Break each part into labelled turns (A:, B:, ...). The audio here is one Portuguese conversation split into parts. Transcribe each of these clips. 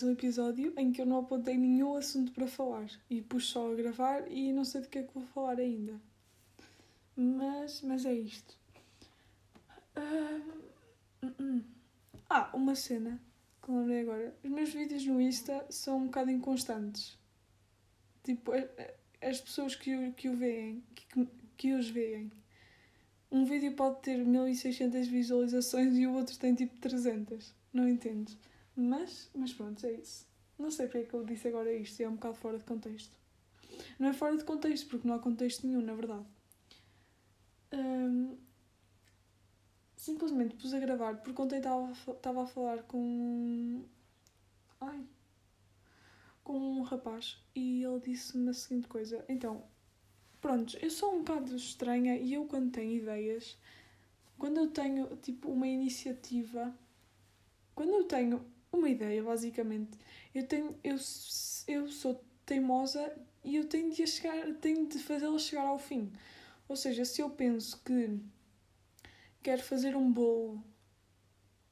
A: Mais um episódio em que eu não apontei nenhum assunto para falar e pus só a gravar e não sei do que é que vou falar ainda. Mas, mas é isto. Uh, ah, uma cena que lembrei agora. Os meus vídeos no Insta são um bocado inconstantes. Tipo, as pessoas que o, que o veem, que, que os veem. Um vídeo pode ter 1600 visualizações e o outro tem tipo 300. Não entendo. Mas, mas pronto, é isso. Não sei porque é que eu disse agora isto, é um bocado fora de contexto. Não é fora de contexto, porque não há contexto nenhum, na verdade. Um, simplesmente pus a gravar porque ontem estava a falar com. Ai. Com um rapaz e ele disse-me a seguinte coisa. Então, pronto, eu sou um bocado estranha e eu, quando tenho ideias, quando eu tenho tipo uma iniciativa, quando eu tenho uma ideia, basicamente. Eu tenho eu, eu sou teimosa e eu tenho de chegar, tenho de fazê-la chegar ao fim. Ou seja, se eu penso que quero fazer um bolo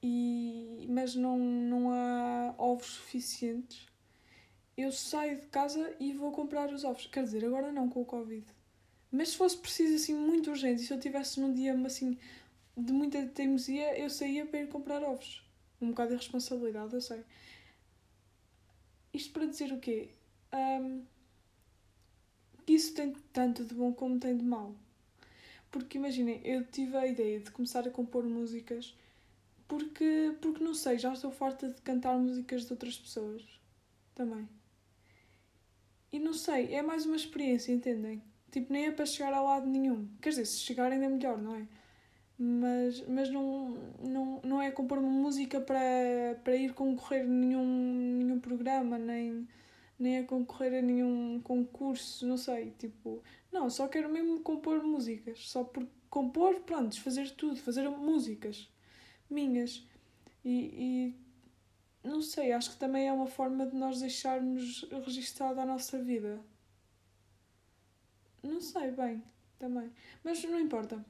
A: e mas não não há ovos suficientes, eu saio de casa e vou comprar os ovos. Quer dizer, agora não com o Covid. Mas se fosse preciso assim muito urgente, e se eu tivesse num dia assim de muita teimosia, eu saía para ir comprar ovos um bocado de responsabilidade, eu sei. Isto para dizer o quê? Um, isso tem tanto de bom como tem de mau. Porque imaginem, eu tive a ideia de começar a compor músicas porque, porque não sei, já estou farta de cantar músicas de outras pessoas também. E não sei, é mais uma experiência, entendem? Tipo, nem é para chegar a lado nenhum. Quer dizer, se chegar ainda é melhor, não é? Mas, mas não, não, não é compor uma música para, para ir concorrer a nenhum, nenhum programa, nem, nem a concorrer a nenhum concurso, não sei, tipo, não, só quero mesmo compor músicas, só por compor, pronto, fazer tudo, fazer músicas minhas. E, e não sei, acho que também é uma forma de nós deixarmos registada a nossa vida. Não sei bem, também. Mas não importa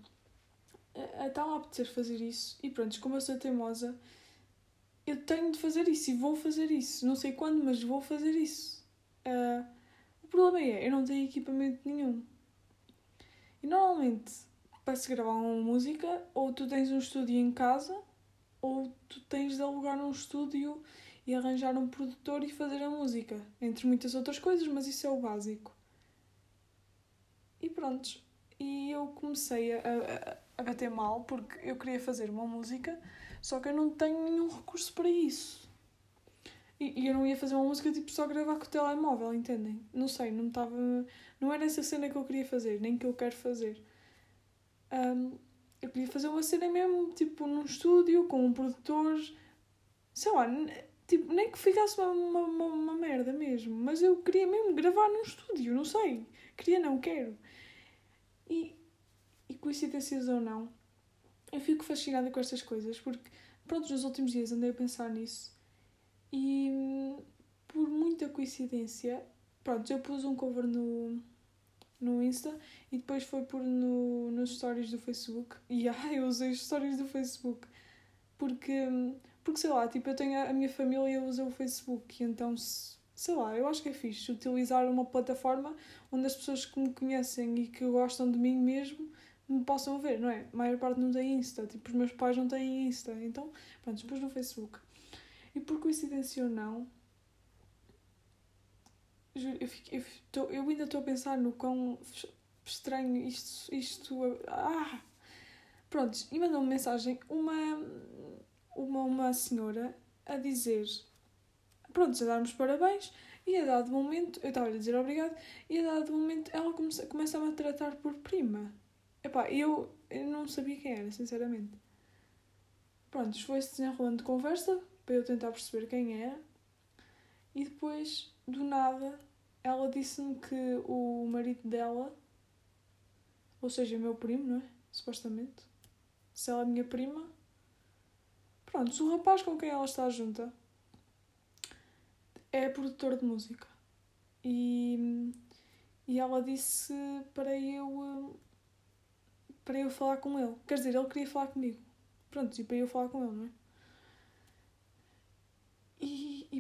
A: a apetecer fazer isso e pronto, como eu sou teimosa, eu tenho de fazer isso e vou fazer isso. Não sei quando, mas vou fazer isso. Uh, o problema é, eu não tenho equipamento nenhum. E normalmente, para se gravar uma música, ou tu tens um estúdio em casa, ou tu tens de alugar um estúdio e arranjar um produtor e fazer a música. Entre muitas outras coisas, mas isso é o básico. E pronto. E eu comecei a, a a bater mal porque eu queria fazer uma música, só que eu não tenho nenhum recurso para isso. E, e eu não ia fazer uma música tipo só gravar com o telemóvel, entendem? Não sei, não estava. Não era essa cena que eu queria fazer, nem que eu quero fazer. Um, eu queria fazer uma cena mesmo, tipo, num estúdio, com um produtor. Sei lá, tipo, nem que ficasse uma, uma, uma, merda mesmo. Mas eu queria mesmo gravar num estúdio, não sei. Queria, não quero. E coincidências ou não, eu fico fascinada com estas coisas, porque, pronto, nos últimos dias andei a pensar nisso. E, por muita coincidência, pronto, eu pus um cover no, no Insta e depois foi por no, nos stories do Facebook. E ah, eu usei os stories do Facebook. Porque, porque sei lá, tipo, eu tenho a, a minha família e eu uso o Facebook, e então, sei lá, eu acho que é fixe utilizar uma plataforma onde as pessoas que me conhecem e que gostam de mim mesmo me possam ver, não é? A maior parte não tem Insta, tipo, os meus pais não têm Insta, então, pronto, depois no Facebook. E por coincidência ou não, eu, fico, eu, tô, eu ainda estou a pensar no quão estranho isto. isto ah! Pronto, e mandou-me mensagem uma, uma, uma senhora a dizer. Pronto, a dar-me parabéns, e a dado momento, eu estava a dizer obrigado, e a dado momento ela começa, começa a tratar por prima. Epá, eu, eu não sabia quem era, sinceramente. Pronto, foi-se desenrolando de conversa para eu tentar perceber quem era. E depois, do nada, ela disse-me que o marido dela, ou seja, meu primo, não é? Supostamente. Se ela é minha prima. Pronto, o rapaz com quem ela está junta é produtor de música. E, e ela disse para eu para eu falar com ele. Quer dizer, ele queria falar comigo. Pronto, e para eu falar com ele, não é?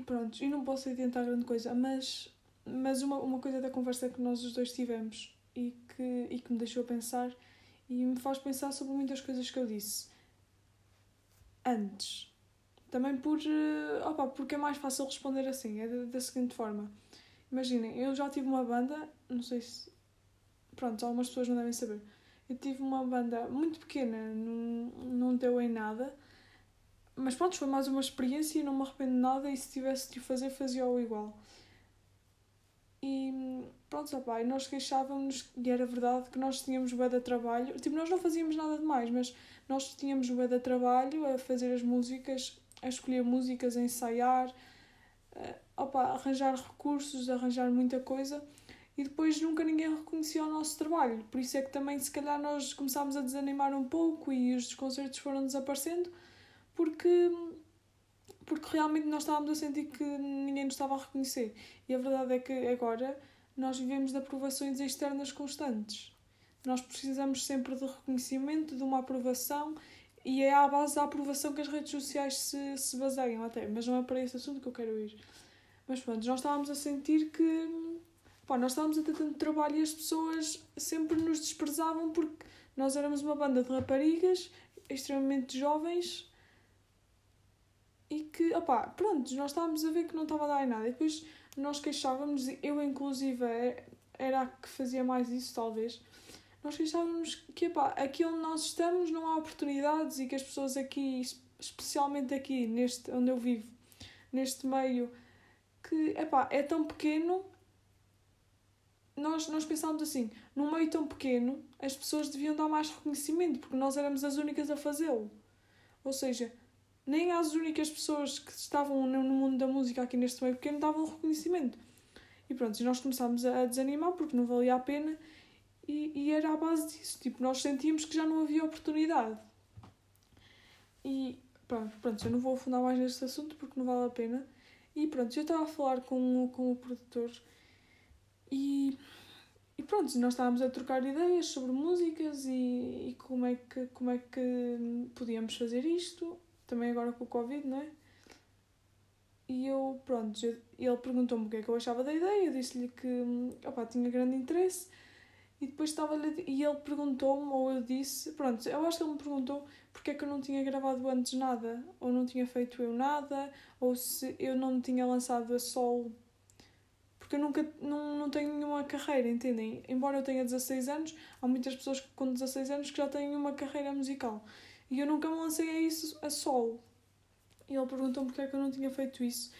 A: pronto, e não posso adiantar grande coisa, mas, mas uma, uma coisa da conversa que nós os dois tivemos e que, e que me deixou pensar e me faz pensar sobre muitas coisas que eu disse antes. Também por. Eh, opa, porque é mais fácil responder assim, é da, da seguinte forma. Imaginem, eu já tive uma banda, não sei se. Pronto, algumas pessoas não devem saber. Eu tive uma banda muito pequena, não, não deu em nada, mas pronto, foi mais uma experiência e não me arrependo de nada. E se tivesse de fazer, fazia-o igual. E pronto, opa, e nós queixávamos, e era verdade, que nós tínhamos bué de trabalho. Tipo, nós não fazíamos nada demais, mas nós tínhamos bué de trabalho a fazer as músicas, a escolher músicas, a ensaiar, a, opa, arranjar recursos, arranjar muita coisa. E depois nunca ninguém reconhecia o nosso trabalho. Por isso é que também, se calhar, nós começámos a desanimar um pouco e os concertos foram desaparecendo, porque porque realmente nós estávamos a sentir que ninguém nos estava a reconhecer. E a verdade é que agora nós vivemos de aprovações externas constantes. Nós precisamos sempre de reconhecimento, de uma aprovação, e é à base da aprovação que as redes sociais se, se baseiam até. Mas não é para esse assunto que eu quero ir. Mas pronto, nós estávamos a sentir que pá, nós estávamos a ter tanto trabalho e as pessoas sempre nos desprezavam porque nós éramos uma banda de raparigas extremamente jovens e que, opá, pronto, nós estávamos a ver que não estava a dar em nada. E depois nós queixávamos, eu inclusive era a que fazia mais isso, talvez. Nós queixávamos que, opá, aqui onde nós estamos não há oportunidades e que as pessoas aqui, especialmente aqui, neste, onde eu vivo, neste meio, que, epá, é tão pequeno. Nós, nós pensávamos assim, num meio tão pequeno, as pessoas deviam dar mais reconhecimento, porque nós éramos as únicas a fazê-lo. Ou seja, nem às únicas pessoas que estavam no mundo da música aqui neste meio pequeno davam reconhecimento. E pronto, e nós começámos a desanimar porque não valia a pena e, e era à base disso. Tipo, nós sentíamos que já não havia oportunidade. E pronto, pronto, eu não vou afundar mais neste assunto porque não vale a pena. E pronto, eu estava a falar com, com o produtor e pronto, nós estávamos a trocar ideias sobre músicas e, e como, é que, como é que podíamos fazer isto também agora com o Covid, não é? E eu, pronto, ele perguntou-me o que é que eu achava da ideia, eu disse-lhe que opa, tinha grande interesse e depois estava e ele perguntou-me, ou eu disse, pronto, eu acho que ele me perguntou porque é que eu não tinha gravado antes nada, ou não tinha feito eu nada, ou se eu não tinha lançado a solo, porque eu nunca, não, não tenho nenhuma carreira, entendem? Embora eu tenha 16 anos, há muitas pessoas com 16 anos que já têm uma carreira musical. E eu nunca me lancei a isso a solo. E ele perguntou-me porque é que eu não tinha feito isso.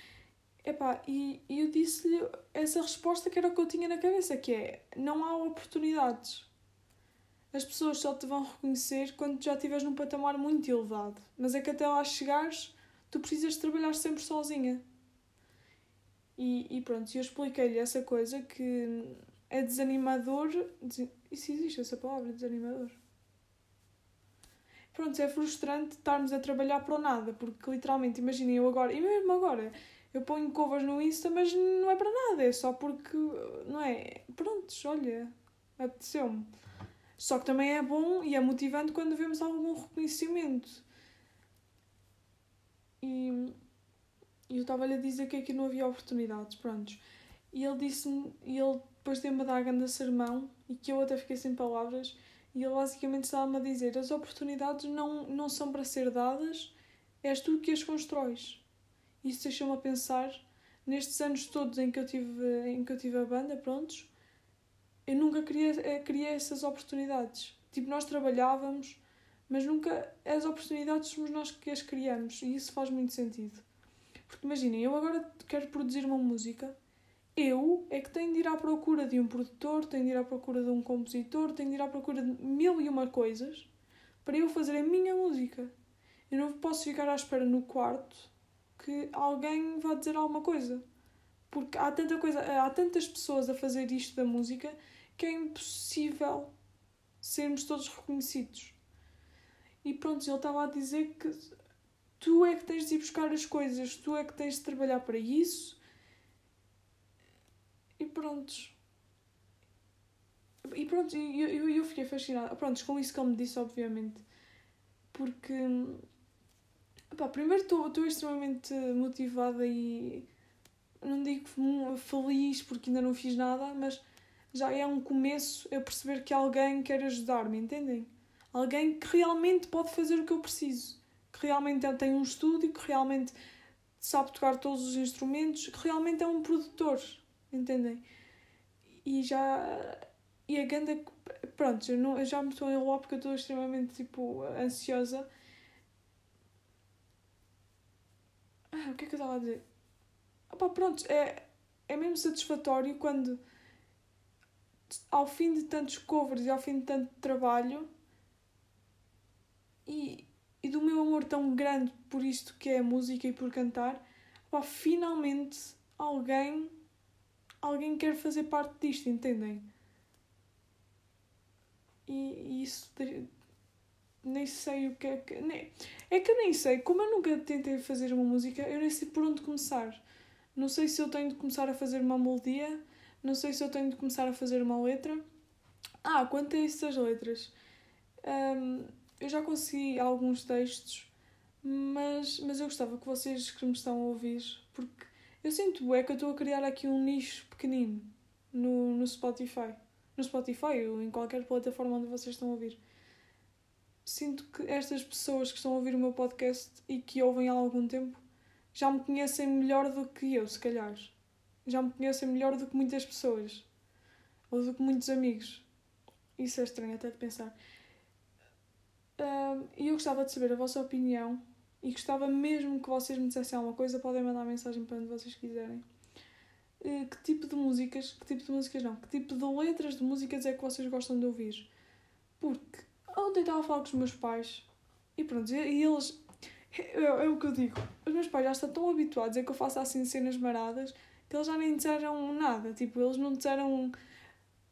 A: Epá, e, e eu disse-lhe essa resposta que era o que eu tinha na cabeça, que é, não há oportunidades. As pessoas só te vão reconhecer quando já estiveres num patamar muito elevado. Mas é que até lá chegares, tu precisas trabalhar sempre sozinha. E, e pronto, eu expliquei-lhe essa coisa que é desanimador. E se existe essa palavra, desanimador? pronto, é frustrante estarmos a trabalhar para o nada, porque literalmente, imaginem eu agora, e mesmo agora, eu ponho covers no Insta, mas não é para nada, é só porque, não é? Prontos, olha, apeteceu-me. Só que também é bom e é motivante quando vemos algum reconhecimento. E eu estava-lhe a dizer que aqui não havia oportunidades, prontos. E ele disse-me, e ele depois deu-me a dar grande sermão, e que eu até fiquei sem palavras, e ele basicamente estava-me a dizer: as oportunidades não, não são para ser dadas, és tu que as constróis. Isso deixou-me a pensar, nestes anos todos em que eu tive, em que eu tive a banda, prontos, eu nunca queria, eh, queria essas oportunidades. Tipo, nós trabalhávamos, mas nunca as oportunidades somos nós que as criamos e isso faz muito sentido. Porque imaginem, eu agora quero produzir uma música eu é que tenho de ir à procura de um produtor, tenho de ir à procura de um compositor, tenho de ir à procura de mil e uma coisas para eu fazer a minha música. Eu não posso ficar à espera no quarto que alguém vá dizer alguma coisa. Porque há tanta coisa, há tantas pessoas a fazer isto da música que é impossível sermos todos reconhecidos. E pronto, ele estava a dizer que tu é que tens de ir buscar as coisas, tu é que tens de trabalhar para isso e prontos. E pronto, eu, eu, eu fiquei fascinada. Prontos, com isso que ele me disse, obviamente. Porque. Pá, primeiro estou extremamente motivada e não digo feliz porque ainda não fiz nada, mas já é um começo a perceber que alguém quer ajudar-me, entendem? Alguém que realmente pode fazer o que eu preciso, que realmente tem um estúdio, que realmente sabe tocar todos os instrumentos, que realmente é um produtor, entendem? E já. E a ganda. Pronto, eu, não, eu já me estou a enrolar porque eu estou extremamente tipo, ansiosa. Ah, o que é que eu estava a dizer? Opa, pronto, é, é mesmo satisfatório quando ao fim de tantos covers e ao fim de tanto trabalho e, e do meu amor tão grande por isto que é a música e por cantar, pá, finalmente alguém alguém quer fazer parte disto, entendem? E, e isso nem sei o que é que. Nem, é que eu nem sei, como eu nunca tentei fazer uma música, eu nem sei por onde começar. Não sei se eu tenho de começar a fazer uma melodia, não sei se eu tenho de começar a fazer uma letra. Ah, quanto a isso das letras, um, eu já consegui alguns textos, mas, mas eu gostava que vocês que me estão a ouvir, porque eu sinto é que eu estou a criar aqui um nicho pequenino no, no Spotify. No Spotify ou em qualquer plataforma onde vocês estão a ouvir. Sinto que estas pessoas que estão a ouvir o meu podcast e que ouvem há algum tempo já me conhecem melhor do que eu, se calhar. Já me conhecem melhor do que muitas pessoas. Ou do que muitos amigos. Isso é estranho até de pensar. E eu gostava de saber a vossa opinião e gostava mesmo que vocês me dissessem alguma coisa. Podem mandar mensagem para onde vocês quiserem. Uh, que tipo de músicas, que tipo de músicas não, que tipo de letras de músicas é que vocês gostam de ouvir? Porque ontem estava a falar com os meus pais e pronto, e eles é, é, o que eu digo. Os meus pais já estão tão habituados a que eu faça assim cenas maradas que eles já nem disseram nada. Tipo, eles não disseram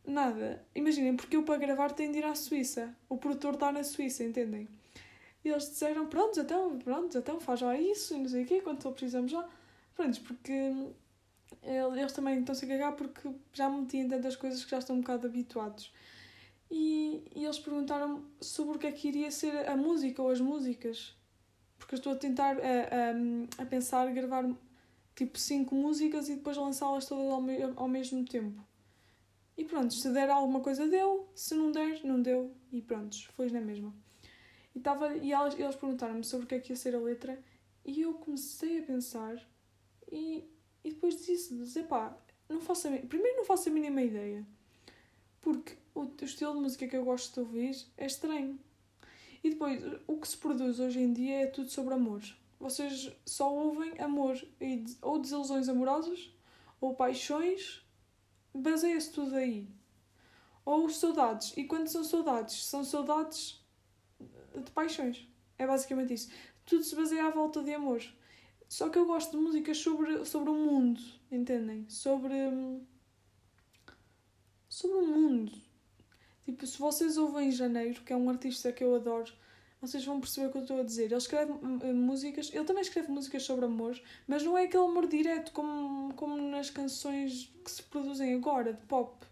A: nada. Imaginem, porque eu para gravar tenho de ir à Suíça. O produtor está na Suíça, entendem? E eles disseram, pronto, então, pronto, então faz já isso e não sei o quê, quando só precisamos já. Pronto, porque eles também estão-se a cagar porque já me meti em tantas coisas que já estão um bocado habituados. E, e eles perguntaram sobre o que é que iria ser a música ou as músicas porque eu estou a tentar a, a, a pensar gravar tipo cinco músicas e depois lançá-las todas ao, me, ao mesmo tempo. E pronto, se der alguma coisa deu, se não der, não deu e pronto, foi na mesma. E, tava, e elas, eles perguntaram-me sobre o que é que ia ser a letra e eu comecei a pensar e, e depois disse-lhes, epá, não faço a, primeiro não faço a mínima ideia, porque o, o estilo de música que eu gosto de ouvir é estranho. E depois, o que se produz hoje em dia é tudo sobre amor. Vocês só ouvem amor e, ou desilusões amorosas ou paixões, baseia-se tudo aí. Ou saudades. E quando são saudades? São saudades de paixões. É basicamente isso. Tudo se baseia à volta de amor. Só que eu gosto de músicas sobre, sobre o mundo, entendem? Sobre. sobre o mundo. Tipo, se vocês ouvem Janeiro, que é um artista que eu adoro, vocês vão perceber o que eu estou a dizer. Ele escreve uh, músicas, ele também escreve músicas sobre amor, mas não é aquele amor direto como, como nas canções que se produzem agora, de pop.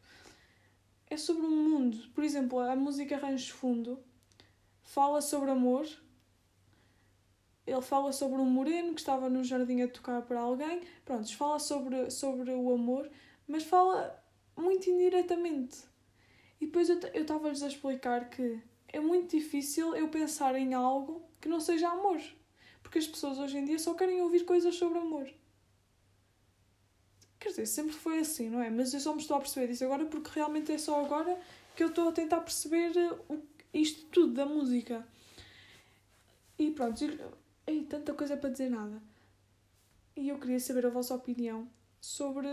A: É sobre um mundo. Por exemplo, a música Rancho Fundo fala sobre amor. Ele fala sobre um moreno que estava no jardim a tocar para alguém. Pronto, fala sobre, sobre o amor, mas fala muito indiretamente e depois eu estava-lhes a explicar que é muito difícil eu pensar em algo que não seja amor. Porque as pessoas hoje em dia só querem ouvir coisas sobre amor. Quer dizer, sempre foi assim, não é? Mas eu só me estou a perceber disso agora porque realmente é só agora que eu estou a tentar perceber isto tudo da música. E pronto, e tanta coisa para dizer nada. E eu queria saber a vossa opinião sobre,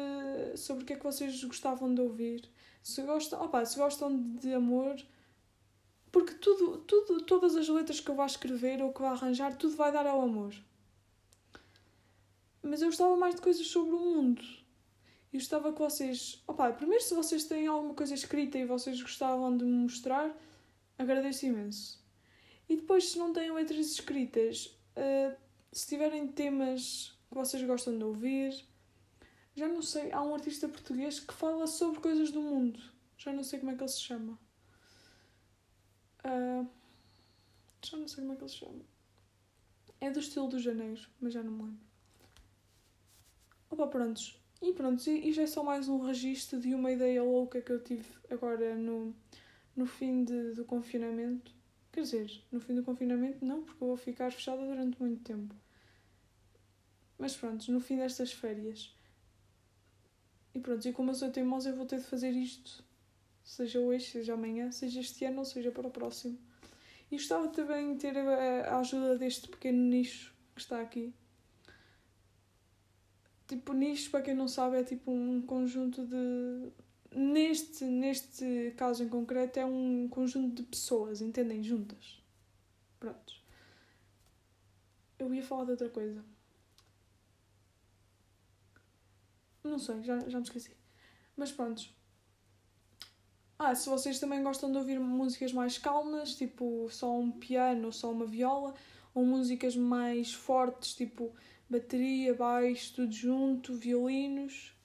A: sobre o que é que vocês gostavam de ouvir se gostam, opa, se gostam de amor, porque tudo, tudo, todas as letras que eu vá escrever ou que vá arranjar, tudo vai dar ao amor. Mas eu gostava mais de coisas sobre o mundo. E gostava que vocês. Opa, primeiro, se vocês têm alguma coisa escrita e vocês gostavam de me mostrar, agradeço imenso. E depois, se não têm letras escritas, uh, se tiverem temas que vocês gostam de ouvir, já não sei, há um artista português que fala sobre coisas do mundo. Já não sei como é que ele se chama. Uh, já não sei como é que ele se chama. É do estilo do Janeiro, mas já não me lembro. Opa, prontos. E pronto, já é só mais um registro de uma ideia louca que eu tive agora no, no fim de, do confinamento. Quer dizer, no fim do confinamento não, porque eu vou ficar fechada durante muito tempo. Mas pronto, no fim destas férias. E pronto, e como eu sou teimosa, eu vou ter de fazer isto. Seja hoje, seja amanhã, seja este ano ou seja para o próximo. E gostava também de ter a, ajuda deste pequeno nicho que está aqui Tipo, nicho, para quem não sabe, é tipo um conjunto de. Neste, neste caso em concreto, é um conjunto de pessoas, entendem? Juntas. Prontos. Eu ia falar de outra coisa. Não sei, já, já me esqueci. Mas prontos. Ah, se vocês também gostam de ouvir músicas mais calmas, tipo só um piano só uma viola, ou músicas mais fortes, tipo bateria, baixo, tudo junto, violinos.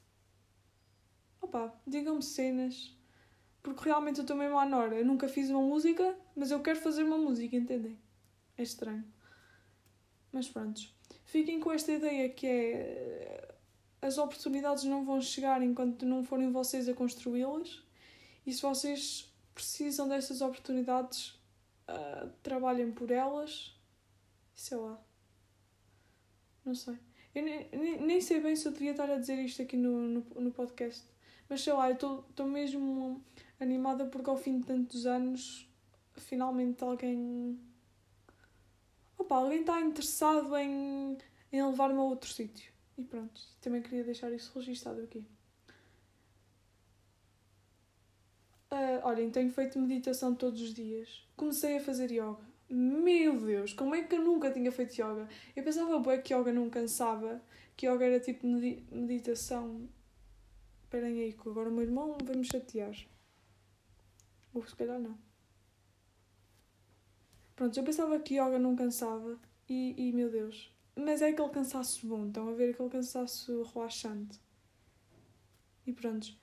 A: Opa, digam-me cenas. Porque realmente eu estou mesmo à Nora. Eu nunca fiz uma música, mas eu quero fazer uma música, entendem? É estranho. Mas pronto. Fiquem com esta ideia que é. As oportunidades não vão chegar enquanto não forem vocês a construí-las. E se vocês precisam dessas oportunidades, uh, trabalhem por elas. Sei lá. Não sei. Eu nem, nem, nem sei bem se eu devia estar a dizer isto aqui no, no, no podcast. Mas sei lá, eu estou mesmo animada porque ao fim de tantos anos finalmente alguém. Opa, alguém está interessado em, em levar-me a outro sítio. E pronto, também queria deixar isso registado aqui. Uh, olhem, tenho feito meditação todos os dias. Comecei a fazer yoga. Meu Deus, como é que eu nunca tinha feito yoga? Eu pensava que yoga não cansava, que yoga era tipo meditação. Esperem aí, que agora o meu irmão vai me chatear. Ou se calhar não. Pronto, eu pensava que yoga não cansava e, e meu Deus. Mas é aquele cansaço bom, estão a ver aquele cansaço relaxante. E pronto.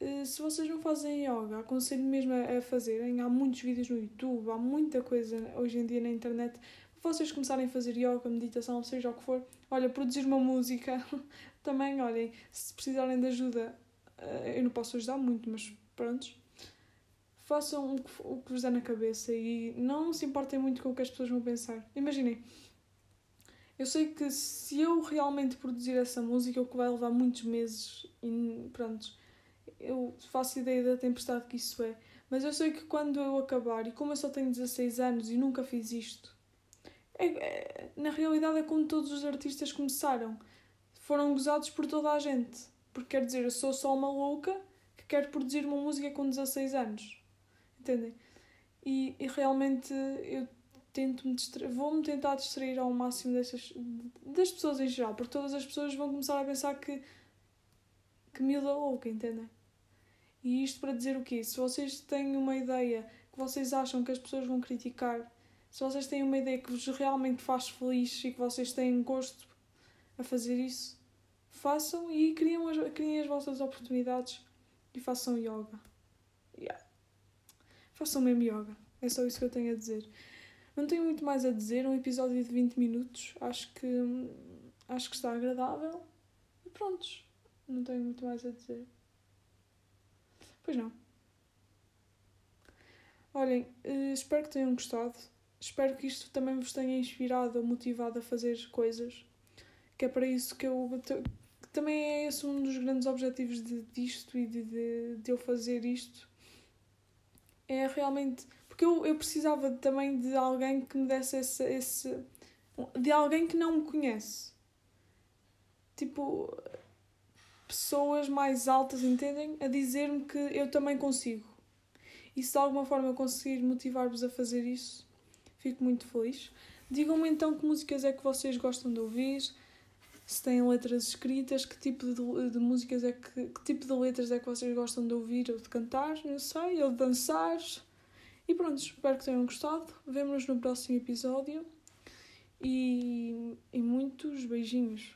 A: Eh, se vocês não fazem yoga, aconselho mesmo a, fazerem. Há muitos vídeos no YouTube, há muita coisa hoje em dia na internet para vocês começarem a fazer yoga, meditação, seja o que for. Olha, produzir uma música também, olhem, se precisarem de ajuda, eh, eu não posso ajudar muito, mas prontos. Façam o que, o que vos dá na cabeça e não se importem muito com o que as pessoas vão pensar. Imaginem, eu sei que se eu realmente produzir essa música, o que vai levar muitos meses e pronto eu faço ideia da tempestade que isso é. Mas eu sei que quando eu acabar, e como eu só tenho 16 anos e nunca fiz isto, é, é, na realidade é como todos os artistas começaram. Foram gozados por toda a gente. Porque quer dizer, eu sou só uma louca que quer produzir uma música com 16 anos. Entendem? E, e realmente eu tento me vou-me tentar distrair ao máximo dessas, das pessoas em geral, porque todas as pessoas vão começar a pensar que que miúda louca, entendem? E isto para dizer o quê? Se vocês têm uma ideia que vocês acham que as pessoas vão criticar, se vocês têm uma ideia que vos realmente faz feliz e que vocês têm gosto a fazer isso, façam e criem as, criem as vossas oportunidades e façam yoga. Yeah. Façam mesmo yoga. É só isso que eu tenho a dizer. Não tenho muito mais a dizer. Um episódio de 20 minutos. Acho que, acho que está agradável. E prontos. Não tenho muito mais a dizer. Pois não. Olhem, eh, espero que tenham gostado. Espero que isto também vos tenha inspirado ou motivado a fazer coisas. Que é para isso que eu. Que também é esse um dos grandes objetivos de, disto e de, de, de eu fazer isto. É realmente. Porque eu, eu precisava também de alguém que me desse esse, esse. de alguém que não me conhece. Tipo, pessoas mais altas, entendem? A dizer-me que eu também consigo. E se de alguma forma eu conseguir motivar-vos a fazer isso, fico muito feliz. Digam-me então que músicas é que vocês gostam de ouvir, se têm letras escritas, que tipo de, de músicas é que. que tipo de letras é que vocês gostam de ouvir ou de cantar, não sei, ou de dançar. E pronto, espero que tenham gostado. Vemo-nos no próximo episódio. E, e muitos beijinhos.